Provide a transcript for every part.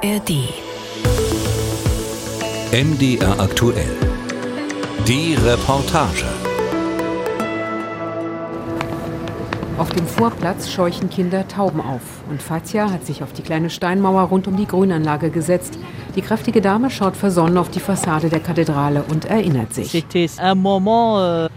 ARD. MDR aktuell. Die Reportage. Auf dem Vorplatz scheuchen Kinder Tauben auf. Und Fatia hat sich auf die kleine Steinmauer rund um die Grünanlage gesetzt. Die kräftige Dame schaut versonnen auf die Fassade der Kathedrale und erinnert sich. euh,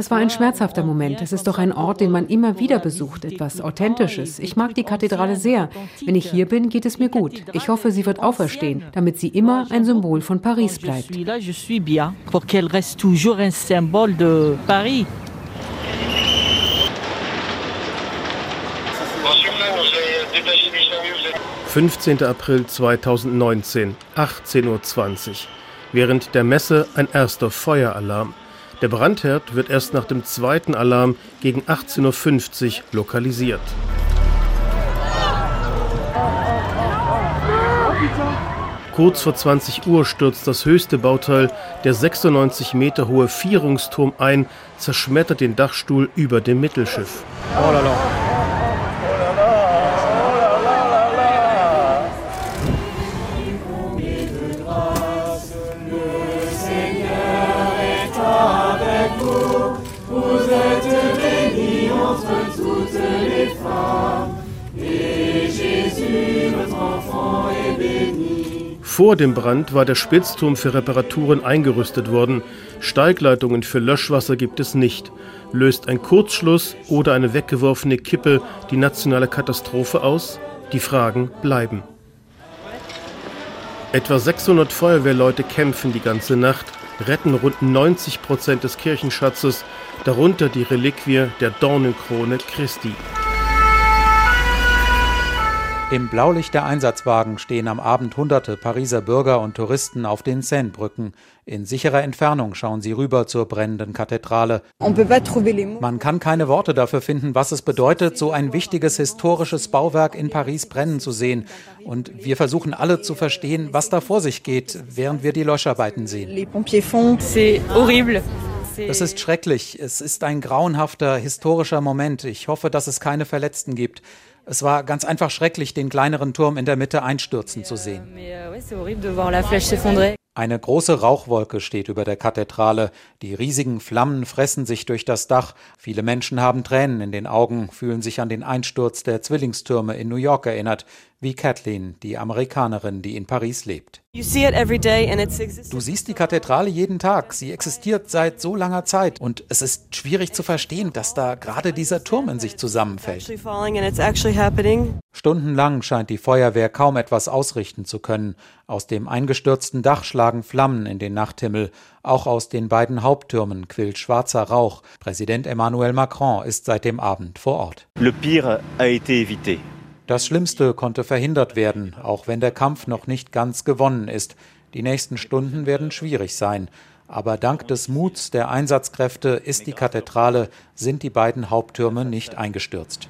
Das war ein schmerzhafter Moment. Es ist doch ein Ort, den man immer wieder besucht, etwas Authentisches. Ich mag die Kathedrale sehr. Wenn ich hier bin, geht es mir gut. Ich hoffe, sie wird auferstehen, damit sie immer ein Symbol von Paris bleibt. 15. April 2019, 18.20 Uhr. Während der Messe ein erster Feueralarm. Der Brandherd wird erst nach dem zweiten Alarm gegen 18.50 Uhr lokalisiert. Kurz vor 20 Uhr stürzt das höchste Bauteil, der 96 Meter hohe Vierungsturm ein, zerschmettert den Dachstuhl über dem Mittelschiff. Vor dem Brand war der Spitzturm für Reparaturen eingerüstet worden. Steigleitungen für Löschwasser gibt es nicht. Löst ein Kurzschluss oder eine weggeworfene Kippe die nationale Katastrophe aus? Die Fragen bleiben. Etwa 600 Feuerwehrleute kämpfen die ganze Nacht, retten rund 90 Prozent des Kirchenschatzes, darunter die Reliquie der Dornenkrone Christi. Im Blaulicht der Einsatzwagen stehen am Abend hunderte Pariser Bürger und Touristen auf den Seine-Brücken. In sicherer Entfernung schauen sie rüber zur brennenden Kathedrale. Man kann keine Worte dafür finden, was es bedeutet, so ein wichtiges historisches Bauwerk in Paris brennen zu sehen. Und wir versuchen alle zu verstehen, was da vor sich geht, während wir die Löscharbeiten sehen. C'est horrible. Es ist schrecklich. Es ist ein grauenhafter historischer Moment. Ich hoffe, dass es keine Verletzten gibt. Es war ganz einfach schrecklich, den kleineren Turm in der Mitte einstürzen zu sehen. Euh. Eine große Rauchwolke steht über der Kathedrale. Die riesigen Flammen fressen sich durch das Dach. Viele Menschen haben Tränen in den Augen, fühlen sich an den Einsturz der Zwillingstürme in New York erinnert, wie Kathleen, die Amerikanerin, die in Paris lebt. Du siehst die Kathedrale jeden Tag. Sie existiert seit so langer Zeit. Und es ist schwierig zu verstehen, dass da gerade dieser Turm in sich zusammenfällt. Stundenlang scheint die Feuerwehr kaum etwas ausrichten zu können. Aus dem eingestürzten Dach schlagen Flammen in den Nachthimmel. Auch aus den beiden Haupttürmen quillt schwarzer Rauch. Präsident Emmanuel Macron ist seit dem Abend vor Ort. Le pire a été évité. Das Schlimmste konnte verhindert werden, auch wenn der Kampf noch nicht ganz gewonnen ist. Die nächsten Stunden werden schwierig sein. Aber dank des Muts der Einsatzkräfte ist die Kathedrale, sind die beiden Haupttürme nicht eingestürzt.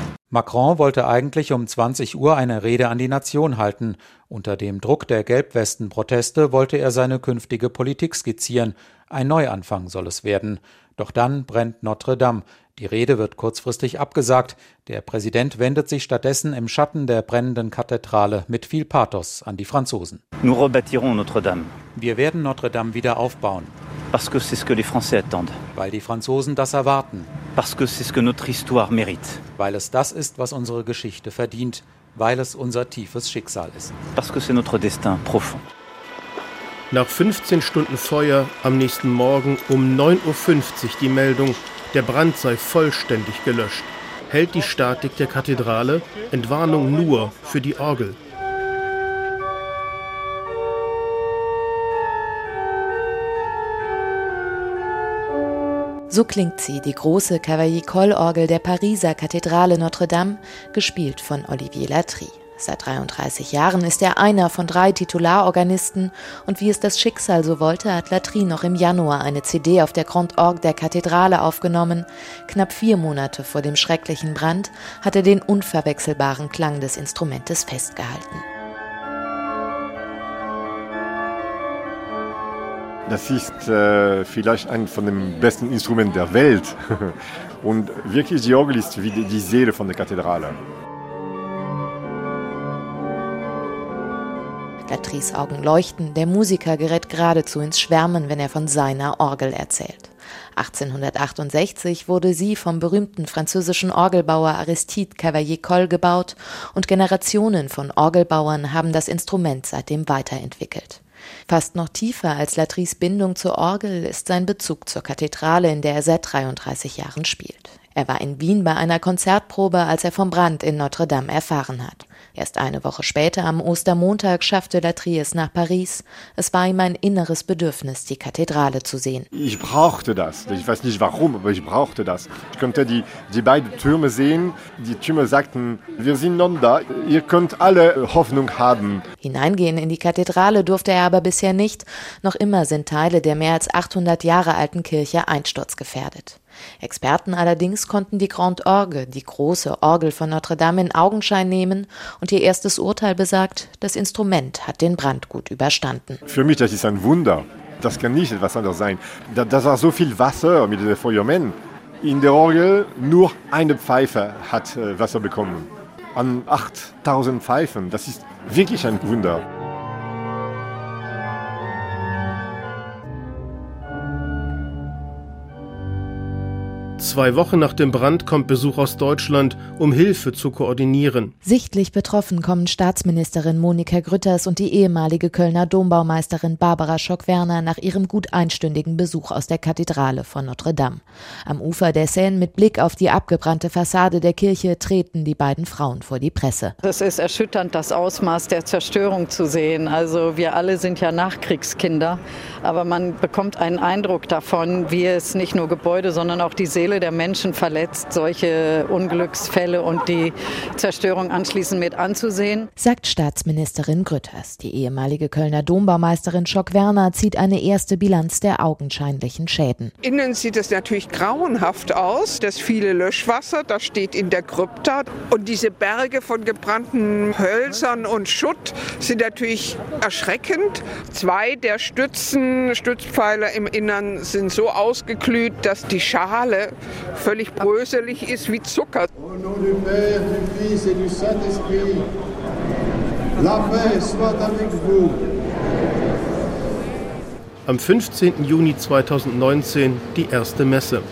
Ne. Macron wollte eigentlich um 20 Uhr eine Rede an die Nation halten. Unter dem Druck der Gelbwesten-Proteste wollte er seine künftige Politik skizzieren. Ein Neuanfang soll es werden. Doch dann brennt Notre Dame. Die Rede wird kurzfristig abgesagt. Der Präsident wendet sich stattdessen im Schatten der brennenden Kathedrale mit viel Pathos an die Franzosen. Nous rebâtirons Notre-Dame Wir werden Notre Dame wieder aufbauen, parce que c'est ce que les Français attendent, weil die Franzosen das erwarten, parce que c'est ce que notre histoire mérite, weil es das ist, was unsere Geschichte verdient, weil es unser tiefes Schicksal ist. parce que c'est notre destin profond. Nach 15 Stunden Feuer am nächsten Morgen um 9.50 Uhr die Meldung, der Brand sei vollständig gelöscht. Hält die Statik der Kathedrale, Entwarnung nur für die Orgel. So klingt sie, die große Cavaillé-Coll-Orgel der Pariser Kathedrale Notre-Dame, gespielt von Olivier Latry. Seit 33 Jahren ist er einer von drei Titularorganisten und wie es das Schicksal so wollte, hat Latry noch im Januar eine CD auf der Grand Orgue der Kathedrale aufgenommen. Knapp vier Monate vor dem schrecklichen Brand hat er den unverwechselbaren Klang des Instrumentes festgehalten. Das ist äh, vielleicht ein von den besten Instrumenten der Welt. Und wirklich, die Orgel ist wie die Seele von der Kathedrale. Latries Augen leuchten, der Musiker gerät geradezu ins Schwärmen, wenn er von seiner Orgel erzählt. 1868 wurde sie vom berühmten französischen Orgelbauer Aristide Cavalier-Coll gebaut und Generationen von Orgelbauern haben das Instrument seitdem weiterentwickelt. Fast noch tiefer als Latries Bindung zur Orgel ist sein Bezug zur Kathedrale, in der er seit 33 Jahren spielt. Er war in Wien bei einer Konzertprobe, als er vom Brand in Notre Dame erfahren hat. Erst eine Woche später, am Ostermontag, schaffte Latrie es nach Paris. Es war ihm ein inneres Bedürfnis, die Kathedrale zu sehen. Ich brauchte das. Ich weiß nicht warum, aber ich brauchte das. Ich konnte die, die beiden Türme sehen. Die Türme sagten, wir sind non da. Ihr könnt alle Hoffnung haben. Hineingehen in die Kathedrale durfte er aber bisher nicht. Noch immer sind Teile der mehr als 800 Jahre alten Kirche einsturzgefährdet. Experten allerdings konnten die Grande Orgue, die große Orgel von Notre Dame, in Augenschein nehmen und ihr erstes Urteil besagt, das Instrument hat den Brand gut überstanden. Für mich das ist ein Wunder. Das kann nicht etwas anderes sein. Da, da war so viel Wasser mit den Feuermen. In der Orgel nur eine Pfeife hat äh, Wasser bekommen. An 8000 Pfeifen. Das ist wirklich ein Wunder. Zwei Wochen nach dem Brand kommt Besuch aus Deutschland, um Hilfe zu koordinieren. Sichtlich betroffen kommen Staatsministerin Monika Grütters und die ehemalige Kölner Dombaumeisterin Barbara Schock-Werner nach ihrem gut einstündigen Besuch aus der Kathedrale von Notre Dame. Am Ufer der Seine mit Blick auf die abgebrannte Fassade der Kirche treten die beiden Frauen vor die Presse. Es ist erschütternd, das Ausmaß der Zerstörung zu sehen. Also wir alle sind ja Nachkriegskinder, aber man bekommt einen Eindruck davon, wie es nicht nur Gebäude, sondern auch die Seele Seele der Menschen verletzt, solche Unglücksfälle und die Zerstörung anschließend mit anzusehen. Sagt Staatsministerin Grütters. Die ehemalige Kölner Dombaumeisterin Schock-Werner zieht eine erste Bilanz der augenscheinlichen Schäden. Innen sieht es natürlich grauenhaft aus. Das viele Löschwasser, das steht in der Krypta. Und diese Berge von gebrannten Hölzern und Schutt sind natürlich erschreckend. Zwei der Stützen, Stützpfeiler im Innern sind so ausgeglüht, dass die Schale völlig bröselig ist wie Zucker. Am 15. Juni 2019 die erste Messe.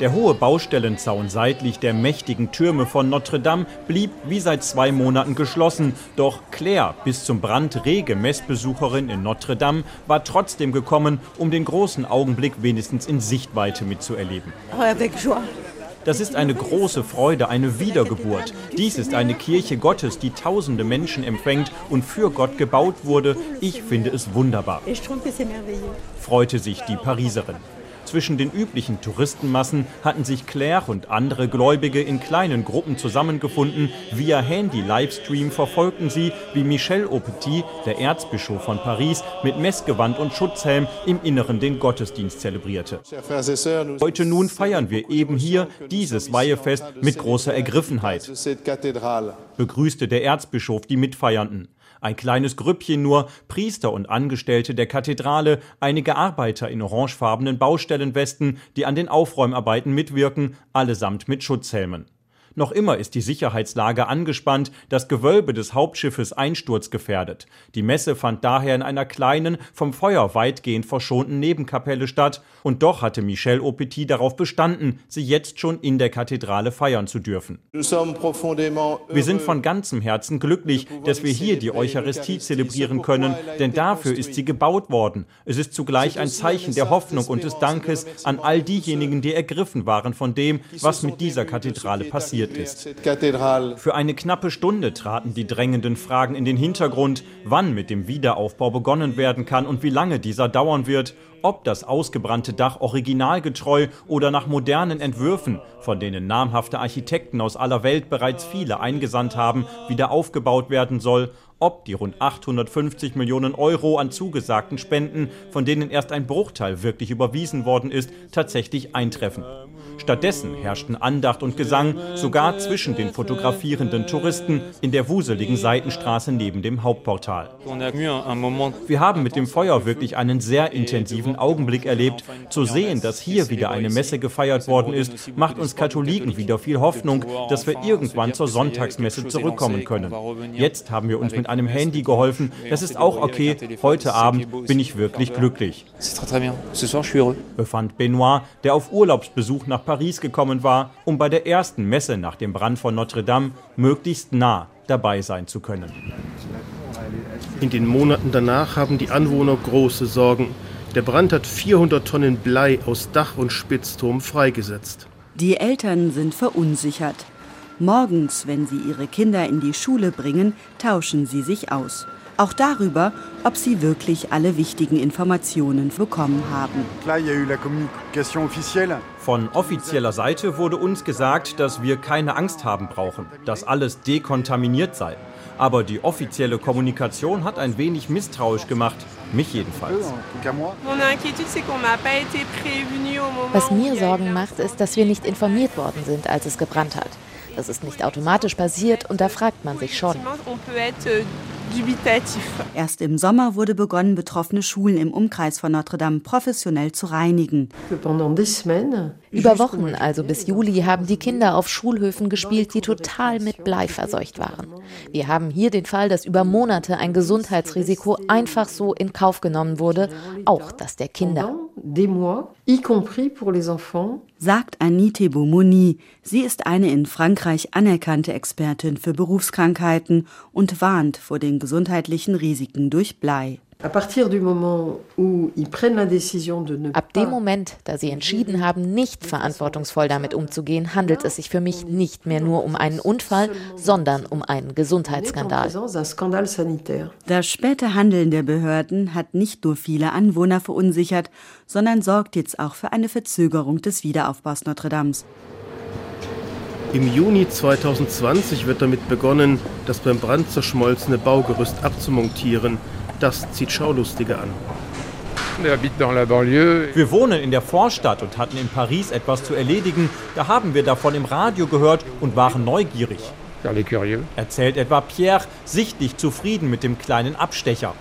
Der hohe Baustellenzaun seitlich der mächtigen Türme von Notre Dame blieb wie seit zwei Monaten geschlossen. Doch Claire, bis zum Brand rege Messbesucherin in Notre Dame, war trotzdem gekommen, um den großen Augenblick wenigstens in Sichtweite mitzuerleben. Das ist eine große Freude, eine Wiedergeburt. Dies ist eine Kirche Gottes, die tausende Menschen empfängt und für Gott gebaut wurde. Ich finde es wunderbar. Freute sich die Pariserin. Zwischen den üblichen Touristenmassen hatten sich Claire und andere Gläubige in kleinen Gruppen zusammengefunden. Via Handy-Livestream verfolgten sie, wie Michel Aupetit, der Erzbischof von Paris, mit Messgewand und Schutzhelm im Inneren den Gottesdienst zelebrierte. Heute nun feiern wir eben hier dieses Weihefest mit großer Ergriffenheit, begrüßte der Erzbischof die Mitfeiernden. Ein kleines Grüppchen nur, Priester und Angestellte der Kathedrale, einige Arbeiter in orangefarbenen Baustellenwesten, die an den Aufräumarbeiten mitwirken, allesamt mit Schutzhelmen. Noch immer ist die Sicherheitslage angespannt, das Gewölbe des Hauptschiffes einsturzgefährdet. Die Messe fand daher in einer kleinen, vom Feuer weitgehend verschonten Nebenkapelle statt, und doch hatte Michel Aupetit darauf bestanden, sie jetzt schon in der Kathedrale feiern zu dürfen. Wir sind von ganzem Herzen glücklich, dass wir hier die Eucharistie zelebrieren können, denn dafür ist sie gebaut worden. Es ist zugleich ein Zeichen der Hoffnung und des Dankes an all diejenigen, die ergriffen waren von dem, was mit dieser Kathedrale passiert passiert ist. Für eine knappe Stunde traten die drängenden Fragen in den Hintergrund, wann mit dem Wiederaufbau begonnen werden kann und wie lange dieser dauern wird, ob das ausgebrannte Dach originalgetreu oder nach modernen Entwürfen, von denen namhafte Architekten aus aller Welt bereits viele eingesandt haben, wieder aufgebaut werden soll, ob die rund 850 Millionen Euro an zugesagten Spenden, von denen erst ein Bruchteil wirklich überwiesen worden ist, tatsächlich eintreffen. Stattdessen herrschten Andacht und Gesang, sogar zwischen den fotografierenden Touristen in der wuseligen Seitenstraße neben dem Hauptportal. Wir haben mit dem Feuer wirklich einen sehr intensiven Augenblick erlebt. Zu sehen, dass hier wieder eine Messe gefeiert worden ist, macht uns Katholiken wieder viel Hoffnung, dass wir irgendwann zur Sonntagsmesse zurückkommen können. Jetzt haben wir uns mit einem Handy geholfen. Das ist auch okay. Heute Abend bin ich wirklich glücklich. Befand Benoit, der auf Urlaubsbesuch nach Paris gekommen war, um bei der ersten Messe nach dem Brand von Notre Dame möglichst nah dabei sein zu können. In den Monaten danach haben die Anwohner große Sorgen. Der Brand hat 400 Tonnen Blei aus Dach und Spitzturm freigesetzt. Die Eltern sind verunsichert. Morgens, wenn sie ihre Kinder in die Schule bringen, tauschen sie sich aus. Auch darüber, ob sie wirklich alle wichtigen Informationen bekommen haben. Von offizieller Seite wurde uns gesagt, dass wir keine Angst haben brauchen, dass alles dekontaminiert sei. Aber die offizielle Kommunikation hat ein wenig misstrauisch gemacht. Mich jedenfalls. Was mir Sorgen macht, ist, dass wir nicht informiert worden sind, als es gebrannt hat. Das ist nicht automatisch passiert und da fragt man sich schon. Erst im Sommer wurde begonnen, betroffene Schulen im Umkreis von Notre Dame professionell zu reinigen. Über Wochen, also bis Juli, haben die Kinder auf Schulhöfen gespielt, die total mit Blei verseucht waren. Wir haben hier den Fall, dass über Monate ein Gesundheitsrisiko einfach so in Kauf genommen wurde, auch das der Kinder. Sagt Anite Beaumoni. Sie ist eine in Frankreich anerkannte Expertin für Berufskrankheiten und warnt vor den gesundheitlichen Risiken durch Blei. Ab dem Moment, da sie entschieden haben, nicht verantwortungsvoll damit umzugehen, handelt es sich für mich nicht mehr nur um einen Unfall, sondern um einen Gesundheitsskandal. Das späte Handeln der Behörden hat nicht nur viele Anwohner verunsichert, sondern sorgt jetzt auch für eine Verzögerung des Wiederaufbaus Notre Dames. Im Juni 2020 wird damit begonnen, das beim Brand zerschmolzene Baugerüst abzumontieren. Das zieht Schaulustige an. Wir wohnen in der Vorstadt und hatten in Paris etwas zu erledigen. Da haben wir davon im Radio gehört und waren neugierig. Erzählt etwa Pierre, sichtlich zufrieden mit dem kleinen Abstecher.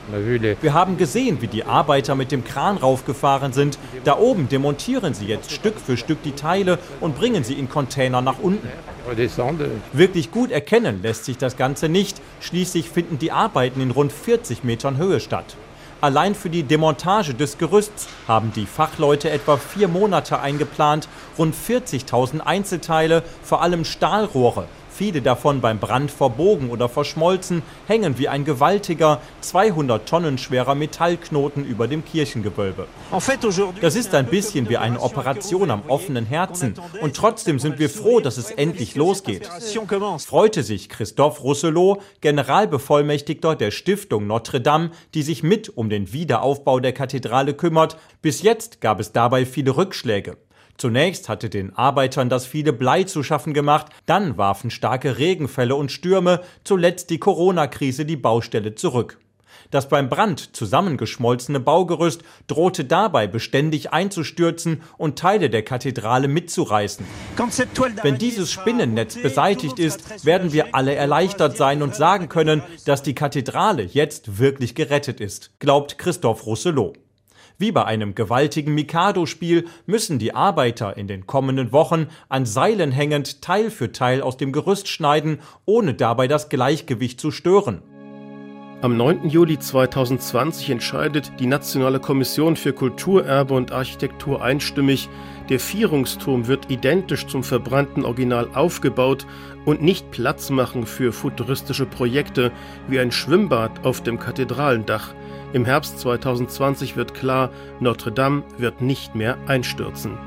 Wir haben gesehen, wie die Arbeiter mit dem Kran raufgefahren sind. Da oben demontieren sie jetzt Stück für Stück die Teile und bringen sie in Container nach unten. Wirklich gut erkennen lässt sich das Ganze nicht. Schließlich finden die Arbeiten in rund 40 Metern Höhe statt. Allein für die Demontage des Gerüsts haben die Fachleute etwa vier Monate eingeplant, rund 40.000 Einzelteile, vor allem Stahlrohre, viele davon beim Brand verbogen oder verschmolzen, hängen wie ein gewaltiger, 200 Tonnen schwerer Metallknoten über dem Kirchengewölbe. Das ist ein bisschen wie eine Operation am offenen Herzen und trotzdem sind wir froh, dass es endlich losgeht. Freute sich Christophe Rousselot, Generalbevollmächtigter der Stiftung Notre Dame, die sich mit um den Wiederaufbau der Kathedrale kümmert. Bis jetzt gab es dabei viele Rückschläge. Zunächst hatte den Arbeitern das viele Blei zu schaffen gemacht, dann warfen starke Regenfälle und Stürme, zuletzt die Corona-Krise die Baustelle zurück. Das beim Brand zusammengeschmolzene Baugerüst drohte dabei beständig einzustürzen und Teile der Kathedrale mitzureißen. Wenn dieses Spinnennetz beseitigt ist, werden wir alle erleichtert sein und sagen können, dass die Kathedrale jetzt wirklich gerettet ist, glaubt Christophe Rousselot. Wie bei einem gewaltigen Mikado-Spiel müssen die Arbeiter in den kommenden Wochen an Seilen hängend Teil für Teil aus dem Gerüst schneiden, ohne dabei das Gleichgewicht zu stören. Am 9. Juli 2020 entscheidet die Nationale Kommission für Kulturerbe und Architektur einstimmig, der Vierungsturm wird identisch zum verbrannten Original aufgebaut und nicht Platz machen für futuristische Projekte wie ein Schwimmbad auf dem Kathedralendach. Im Herbst 2020 wird klar, Notre Dame wird nicht mehr einstürzen.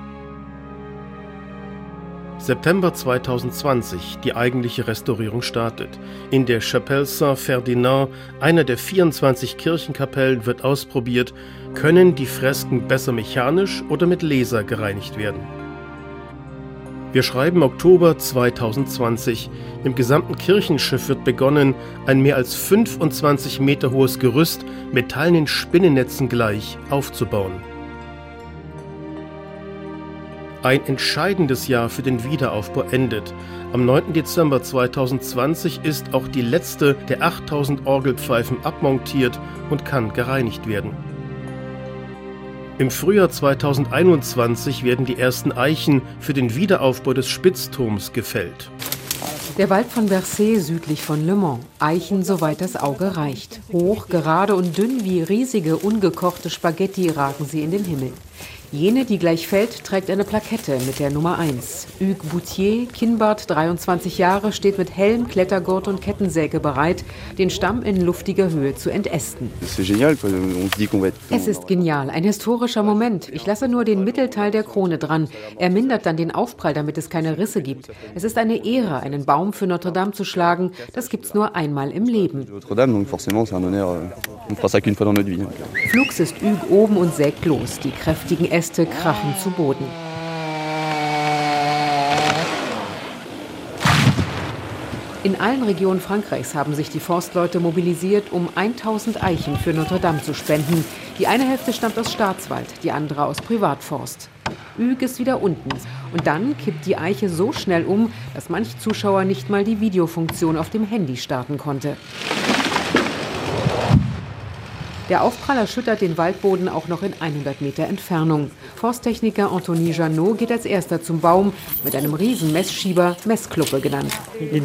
September 2020, die eigentliche Restaurierung startet. In der Chapelle Saint-Ferdinand, einer der 24 Kirchenkapellen, wird ausprobiert, können die Fresken besser mechanisch oder mit Laser gereinigt werden. Wir schreiben Oktober 2020. Im gesamten Kirchenschiff wird begonnen, ein mehr als 25 Meter hohes Gerüst metallenen Spinnennetzen gleich aufzubauen. Ein entscheidendes Jahr für den Wiederaufbau endet. Am 9. Dezember 2020 ist auch die letzte der 8000 Orgelpfeifen abmontiert und kann gereinigt werden. Im Frühjahr 2021 werden die ersten Eichen für den Wiederaufbau des Spitzturms gefällt. Der Wald von Versailles südlich von Le Mans. Eichen, soweit das Auge reicht. Hoch, gerade und dünn wie riesige, ungekochte Spaghetti ragen sie in den Himmel. Jene, die gleich fällt, trägt eine Plakette mit der Nummer 1. Hugues Boutier, Kinnbart, 23 Jahre, steht mit Helm, Klettergurt und Kettensäge bereit, den Stamm in luftiger Höhe zu entästen. Es ist genial, ein historischer Moment. Ich lasse nur den Mittelteil der Krone dran. Er mindert dann den Aufprall, damit es keine Risse gibt. Es ist eine Ehre, einen Baum für Notre Dame zu schlagen. Das gibt's nur einmal im Leben. Flugs ist Hugues oben und sägt los. Die kräftigen Äste Äste krachen zu Boden. In allen Regionen Frankreichs haben sich die Forstleute mobilisiert, um 1000 Eichen für Notre Dame zu spenden. Die eine Hälfte stammt aus Staatswald, die andere aus Privatforst. Üg ist wieder unten. Und dann kippt die Eiche so schnell um, dass manch Zuschauer nicht mal die Videofunktion auf dem Handy starten konnte. Der Aufprall erschüttert den Waldboden auch noch in 100 Meter Entfernung. Forsttechniker Anthony Janot geht als erster zum Baum mit einem riesen Messschieber, Messkluppe genannt. Die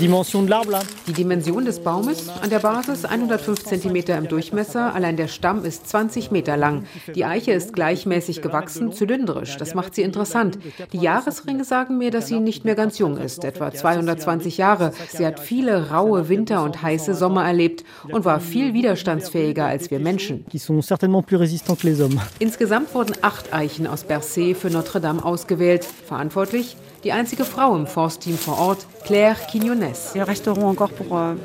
Dimension des Baumes an der Basis 105 cm im Durchmesser, allein der Stamm ist 20 Meter lang. Die Eiche ist gleichmäßig gewachsen, zylindrisch. Das macht sie interessant. Die Jahresringe sagen mir, dass sie nicht mehr ganz jung ist, etwa 220 Jahre. Sie hat viele raue Winter und heiße Sommer erlebt und war viel widerstandsfähiger als wir Menschen. Qui sont certainement plus résistants que les hommes. Insgesamt wurden acht Eichen aus Bercé für Notre Dame ausgewählt. Verantwortlich die einzige Frau im Forstteam vor Ort, Claire Quinones. Euh,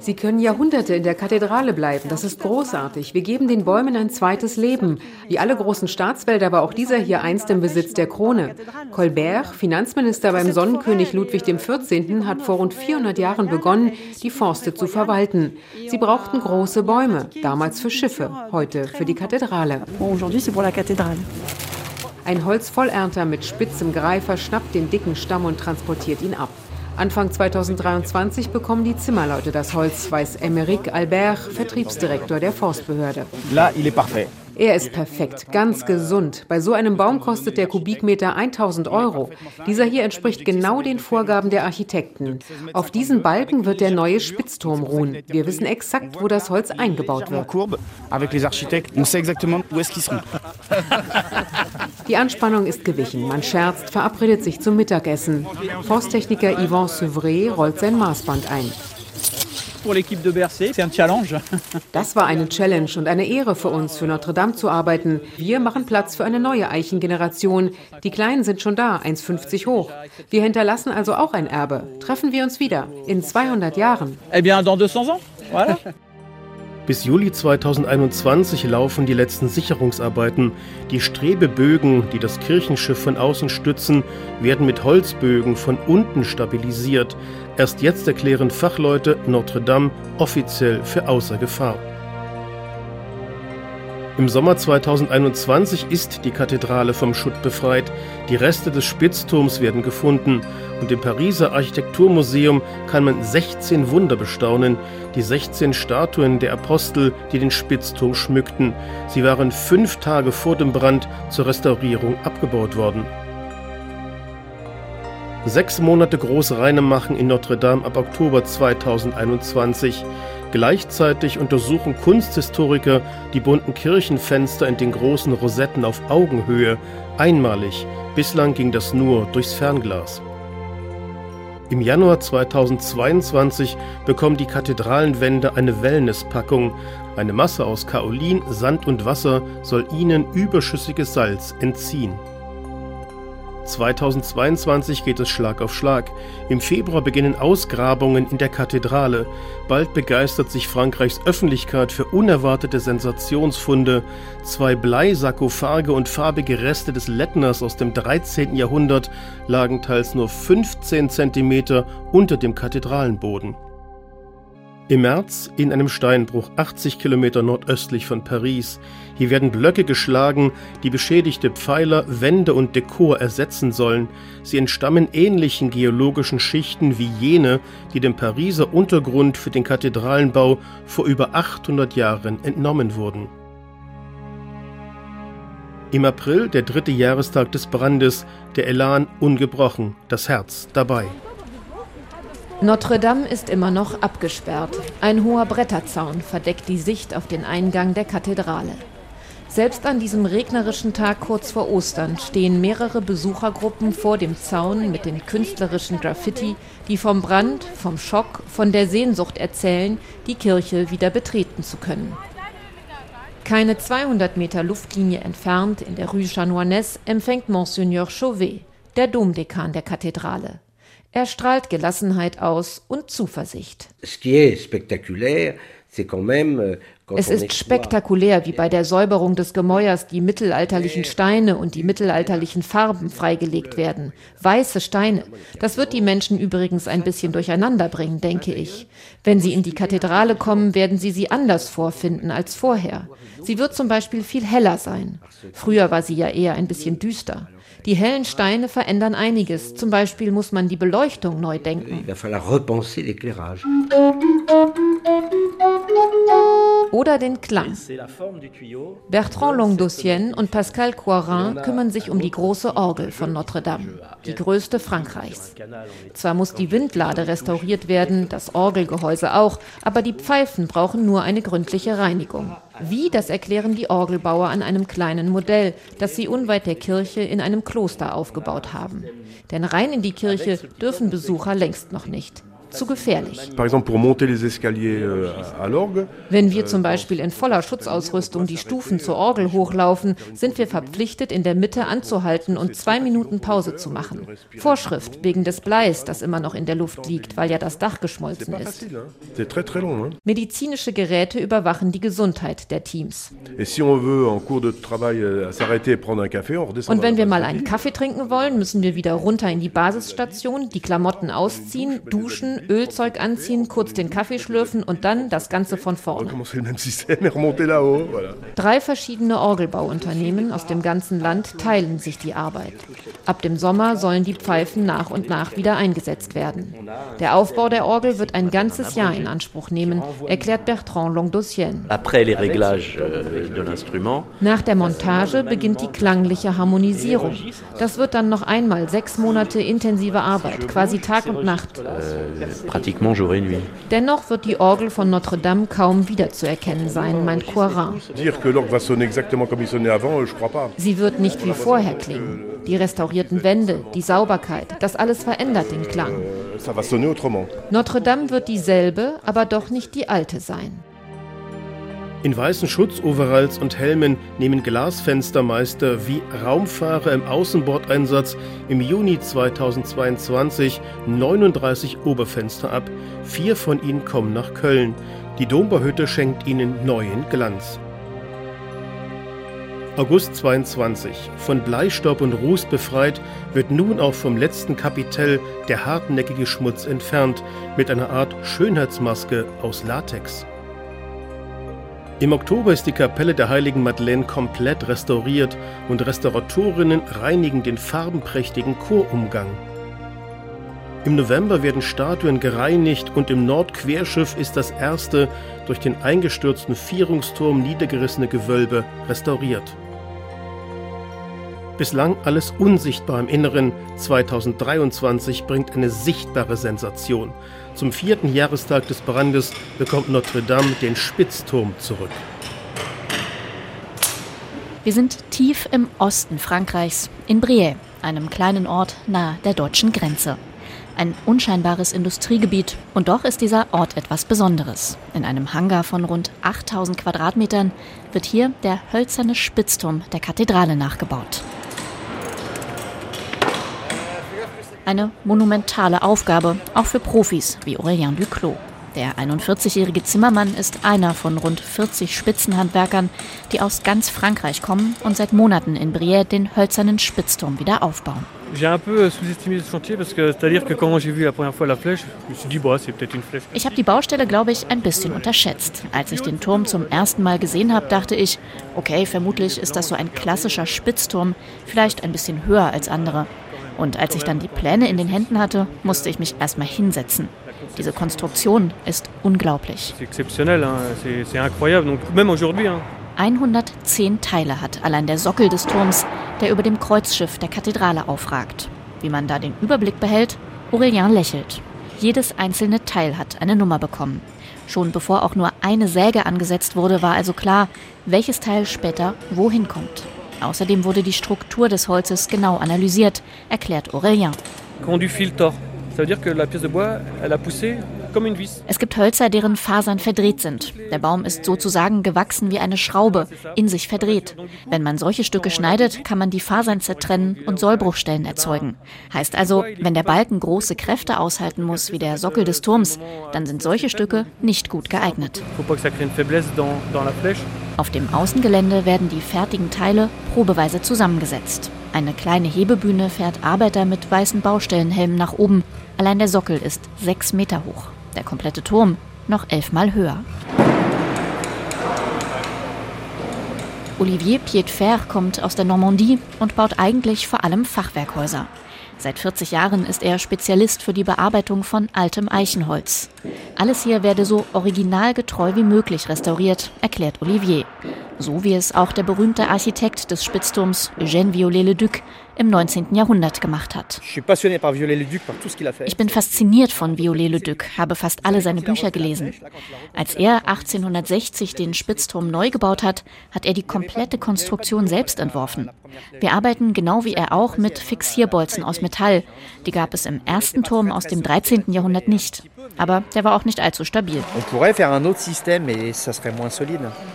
Sie können Jahrhunderte in der Kathedrale bleiben. Das ist großartig. Wir geben den Bäumen ein zweites Leben. Wie alle großen Staatswälder war auch dieser hier einst im Besitz der Krone. Colbert, Finanzminister beim Sonnenkönig Ludwig XIV., hat vor rund 400 Jahren begonnen, die Forste zu verwalten. Sie brauchten große Bäume, damals für Schiffe, heute für die Kathedrale. Ein Holzvollernter mit spitzem Greifer schnappt den dicken Stamm und transportiert ihn ab. Anfang 2023 bekommen die Zimmerleute das Holz, weiß Emeric Albert, Vertriebsdirektor der Forstbehörde. Là, il est parfait. Er ist perfekt, ganz gesund. Bei so einem Baum kostet der Kubikmeter 1000 Euro. Dieser hier entspricht genau den Vorgaben der Architekten. Auf diesen Balken wird der neue Spitzturm ruhen. Wir wissen exakt, wo das Holz eingebaut wird. Die Anspannung ist gewichen. Man scherzt, verabredet sich zum Mittagessen. Forsttechniker Yvan Seuvray rollt sein Maßband ein. Das war eine Challenge und eine Ehre für uns, für Notre Dame zu arbeiten. Wir machen Platz für eine neue Eichengeneration. Die Kleinen sind schon da, 1,50 hoch. Wir hinterlassen also auch ein Erbe. Treffen wir uns wieder in 200 Jahren. Eh bien, dans 200 ans. Voilà. Bis Juli 2021 laufen die letzten Sicherungsarbeiten. Die Strebebögen, die das Kirchenschiff von außen stützen, werden mit Holzbögen von unten stabilisiert. Erst jetzt erklären Fachleute Notre Dame offiziell für außer Gefahr. Im Sommer 2021 ist die Kathedrale vom Schutt befreit. Die Reste des Spitzturms werden gefunden und im Pariser Architekturmuseum kann man 16 Wunder bestaunen. Die 16 Statuen der Apostel, die den Spitzturm schmückten. Sie waren fünf Tage vor dem Brand zur Restaurierung abgebaut worden. Sechs Monate Großreine machen in Notre Dame ab Oktober 2021. Gleichzeitig untersuchen Kunsthistoriker die bunten Kirchenfenster in den großen Rosetten auf Augenhöhe. Einmalig. Bislang ging das nur durchs Fernglas. Im Januar 2022 bekommen die Kathedralenwände eine Wellnesspackung. Eine Masse aus Kaolin, Sand und Wasser soll ihnen überschüssiges Salz entziehen. 2022 geht es Schlag auf Schlag. Im Februar beginnen Ausgrabungen in der Kathedrale. Bald begeistert sich Frankreichs Öffentlichkeit für unerwartete Sensationsfunde. Zwei Bleisarkophage und farbige Reste des Lettners aus dem 13. Jahrhundert lagen teils nur 15 cm unter dem Kathedralenboden. Im März in einem Steinbruch 80 Kilometer nordöstlich von Paris. Hier werden Blöcke geschlagen, die beschädigte Pfeiler, Wände und Dekor ersetzen sollen. Sie entstammen ähnlichen geologischen Schichten wie jene, die dem Pariser Untergrund für den Kathedralenbau vor über 800 Jahren entnommen wurden. Im April, der dritte Jahrestag des Brandes, der Elan ungebrochen, das Herz dabei. Notre-Dame ist immer noch abgesperrt. Ein hoher Bretterzaun verdeckt die Sicht auf den Eingang der Kathedrale. Selbst an diesem regnerischen Tag kurz vor Ostern stehen mehrere Besuchergruppen vor dem Zaun mit den künstlerischen Graffiti, die vom Brand, vom Schock, von der Sehnsucht erzählen, die Kirche wieder betreten zu können. Keine 200 Meter Luftlinie entfernt, in der Rue Chanoinesse, empfängt Monseigneur Chauvet, der Domdekan der Kathedrale. Er strahlt Gelassenheit aus und Zuversicht. Euh, es ist spektakulär, wie bei der Säuberung des Gemäuers die mittelalterlichen Steine und die mittelalterlichen Farben freigelegt werden. Weiße Steine. Das wird die Menschen übrigens ein bisschen durcheinander bringen, denke ich. Wenn sie in die Kathedrale kommen, werden sie sie anders vorfinden als vorher. Sie wird zum Beispiel viel heller sein. Früher war sie ja eher ein bisschen düster. Die hellen Steine verändern einiges. Zum Beispiel muss man die Beleuchtung neu denken. Oder den Klang. Bertrand Longdosienne und Pascal Coirin kümmern sich um die große Orgel von Notre-Dame, die größte Frankreichs. Zwar muss die Windlade restauriert werden, das Orgelgehäuse auch, aber die Pfeifen brauchen nur eine gründliche Reinigung. Wie, das erklären die Orgelbauer an einem kleinen Modell, das sie unweit der Kirche in einem Kloster aufgebaut haben. Denn rein in die Kirche dürfen Besucher längst noch nicht zu gefährlich. Euh, Wenn wir zum Beispiel in voller Schutzausrüstung die Stufen zur Orgel hochlaufen, sind wir verpflichtet, in der Mitte anzuhalten und zwei Minuten Pause zu machen. Vorschrift wegen des Bleis, das immer noch in der Luft liegt, weil ja das Dach geschmolzen ist. Medizinische Geräte überwachen die Gesundheit der Teams. Euh, und wenn wir mal einen Kaffee trinken wollen, müssen wir wieder runter in die Basisstation, die Klamotten ausziehen, duschen, Ölzeug anziehen, kurz den Kaffee schlürfen und dann das Ganze von vorne. Drei verschiedene Orgelbauunternehmen aus dem ganzen Land teilen sich die Arbeit. Ab dem Sommer sollen die Pfeifen nach und nach wieder eingesetzt werden. Der Aufbau der Orgel wird ein ganzes Jahr in Anspruch nehmen, erklärt Bertrand Longdosienne. Euh, nach der Montage beginnt die klangliche Harmonisierung. Das wird dann noch einmal sechs Monate intensive Arbeit, quasi Tag und Nacht. Pratiquement jour et nuit. Dennoch wird die Orgel von Notre-Dame kaum wiederzuerkennen sein, meint Coirin. Sie wird nicht wie vorher klingen. Die restaurierten Wände, die Sauberkeit, das alles verändert den Klang. Notre-Dame wird dieselbe, aber doch nicht die alte sein. In weißen Schutzoveralls und Helmen nehmen Glasfenstermeister wie Raumfahrer im Außenbordeinsatz im Juni 2022 39 Oberfenster ab. Vier von ihnen kommen nach Köln. Die Dombauhütte schenkt ihnen neuen Glanz. August 22. Von Bleistaub und Ruß befreit, wird nun auch vom letzten Kapitell der hartnäckige Schmutz entfernt, mit einer Art Schönheitsmaske aus Latex. Im Oktober ist die Kapelle der heiligen Madeleine komplett restauriert und Restauratorinnen reinigen den farbenprächtigen Chorumgang. Im November werden Statuen gereinigt und im Nordquerschiff ist das erste durch den eingestürzten Vierungsturm niedergerissene Gewölbe restauriert. Bislang alles unsichtbar im Inneren, 2023 bringt eine sichtbare Sensation. Zum vierten Jahrestag des Brandes bekommt Notre Dame den Spitzturm zurück. Wir sind tief im Osten Frankreichs, in Briey, einem kleinen Ort nahe der deutschen Grenze. Ein unscheinbares Industriegebiet und doch ist dieser Ort etwas Besonderes. In einem Hangar von rund 8000 Quadratmetern wird hier der hölzerne Spitzturm der Kathedrale nachgebaut. Eine monumentale Aufgabe, auch für Profis wie Aurélien Duclos. Der 41-jährige Zimmermann ist einer von rund 40 Spitzenhandwerkern, die aus ganz Frankreich kommen und seit Monaten in Briey den hölzernen Spitzturm wieder aufbauen. Flèche. Ich habe die Baustelle, glaube ich, ein bisschen unterschätzt. Als ich den Turm zum ersten Mal gesehen habe, dachte ich, okay, vermutlich ist das so ein klassischer Spitzturm, vielleicht ein bisschen höher als andere. Und als ich dann die Pläne in den Händen hatte, musste ich mich erstmal hinsetzen. Diese Konstruktion ist unglaublich. C'est exceptionnel, hein. c'est c'est incroyable. Donc même aujourd'hui, hein, 110 Teile hat allein der Sockel des Turms, der über dem Kreuzschiff der Kathedrale aufragt. Wie man da den Überblick behält, Aurelien lächelt. Jedes einzelne Teil hat eine Nummer bekommen. Schon bevor auch nur eine Säge angesetzt wurde, war also klar, welches Teil später wohin kommt. Außerdem wurde die Struktur des Holzes genau analysiert, erklärt Aurelien. quand du fil tord, ça veut dire que la pièce de bois, elle a poussé comme une vis. Es gibt Hölzer, deren Fasern verdreht sind. Der Baum ist sozusagen gewachsen wie eine Schraube, in sich verdreht. Wenn man solche Stücke schneidet, kann man die Fasern zertrennen und Sollbruchstellen erzeugen. Heißt also, wenn der Balken große Kräfte aushalten muss, wie der Sockel des Turms, dann sind solche Stücke nicht gut geeignet. Faut pas que ça crée une faiblesse dans, dans la flèche. Auf dem Außengelände werden die fertigen Teile probeweise zusammengesetzt. Eine kleine Hebebühne fährt Arbeiter mit weißen Baustellenhelmen nach oben. Allein der Sockel ist sechs Meter hoch. Der komplette Turm noch elfmal höher. Olivier Piedfer kommt aus der Normandie und baut eigentlich vor allem Fachwerkhäuser. Seit 40 Jahren ist er Spezialist für die Bearbeitung von altem Eichenholz. Alles hier werde so originalgetreu wie möglich restauriert, erklärt Olivier. So wie es auch der berühmte Architekt des Spitzturms Eugène Viollet-le-Duc im 19. Jahrhundert gemacht hat. Ich bin fasziniert von Viollet-le-Duc, habe fast alle seine Bücher gelesen. Als er 1860 den Spitzturm neu gebaut hat, hat er die komplette Konstruktion selbst entworfen. Wir arbeiten genau wie er auch mit Fixierbolzen aus Metall. Die gab es im ersten Turm aus dem 13. Jahrhundert nicht. Aber der war auch nicht allzu stabil.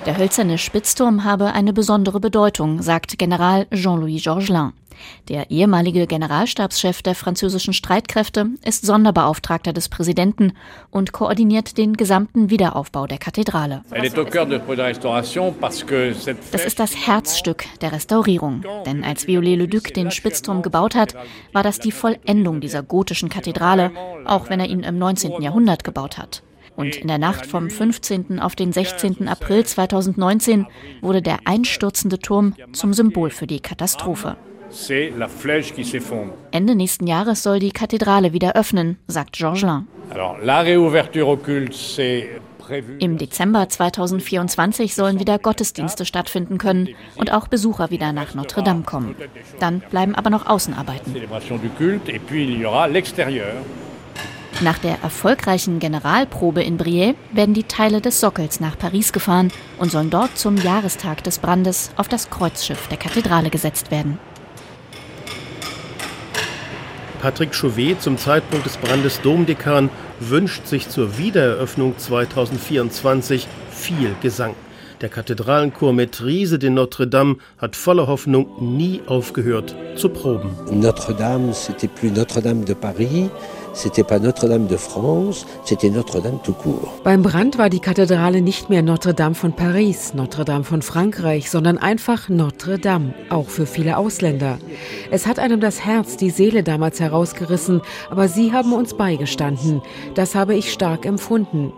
Der hölzerne Spitzturm habe eine besondere Bedeutung, sagt General Jean-Louis Georgelin. Der ehemalige Generalstabschef der französischen Streitkräfte ist Sonderbeauftragter des Präsidenten und koordiniert den gesamten Wiederaufbau der Kathedrale. Das ist das Herzstück der Restaurierung. Denn als Viollet-le-Duc den Spitzturm gebaut hat, war das die Vollendung dieser gotischen Kathedrale, auch wenn er ihn im 19. Jahrhundert gebaut hat. Und in der Nacht vom 15. auf den 16. April 2019 wurde der einstürzende Turm zum Symbol für die Katastrophe. Ende nächsten Jahres soll die Kathedrale wieder öffnen, sagt Georgelin. Alors la réouverture au culte, c'est prévu. Im Dezember 2024 sollen wieder Gottesdienste stattfinden können und auch Besucher wieder nach Notre Dame kommen. Dann bleiben aber noch Außenarbeiten. Nach der erfolgreichen Generalprobe in Briey werden die Teile des Sockels nach Paris gefahren und sollen dort zum Jahrestag des Brandes auf das Kreuzschiff der Kathedrale gesetzt werden. Patrick Chauvet, zum Zeitpunkt des Brandes Domdekan, wünscht sich zur Wiedereröffnung 2024 viel Gesang. Der Kathedralenchor Maîtrise de Notre-Dame hat voller Hoffnung nie aufgehört zu proben. Notre-Dame, c'était plus Notre-Dame de Paris, c'était pas Notre-Dame de France, c'était Notre-Dame tout court. Beim Brand war die Kathedrale nicht mehr Notre-Dame von Paris, Notre-Dame von Frankreich, sondern einfach Notre-Dame, auch für viele Ausländer. Es hat einem das Herz, die Seele damals herausgerissen, aber Sie haben uns beigestanden. Das habe ich stark empfunden.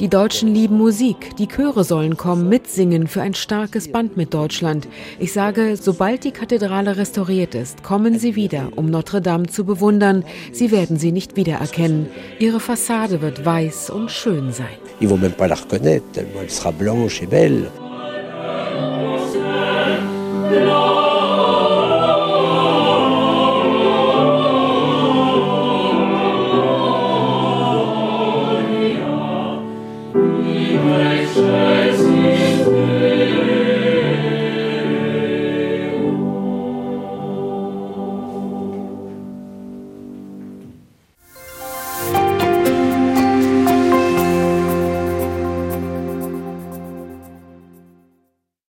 Die Deutschen lieben Musik, die Chöre sollen kommen, mitsingen für ein starkes Band mit Deutschland. Ich sage, sobald die Kathedrale restauriert ist, kommen Sie wieder, um Notre Dame zu bewundern. Sie werden sie nicht wiedererkennen. Ihre Fassade wird weiß und schön sein. Ils vont même pas la reconnaître, tellement elle sera blanche et belle.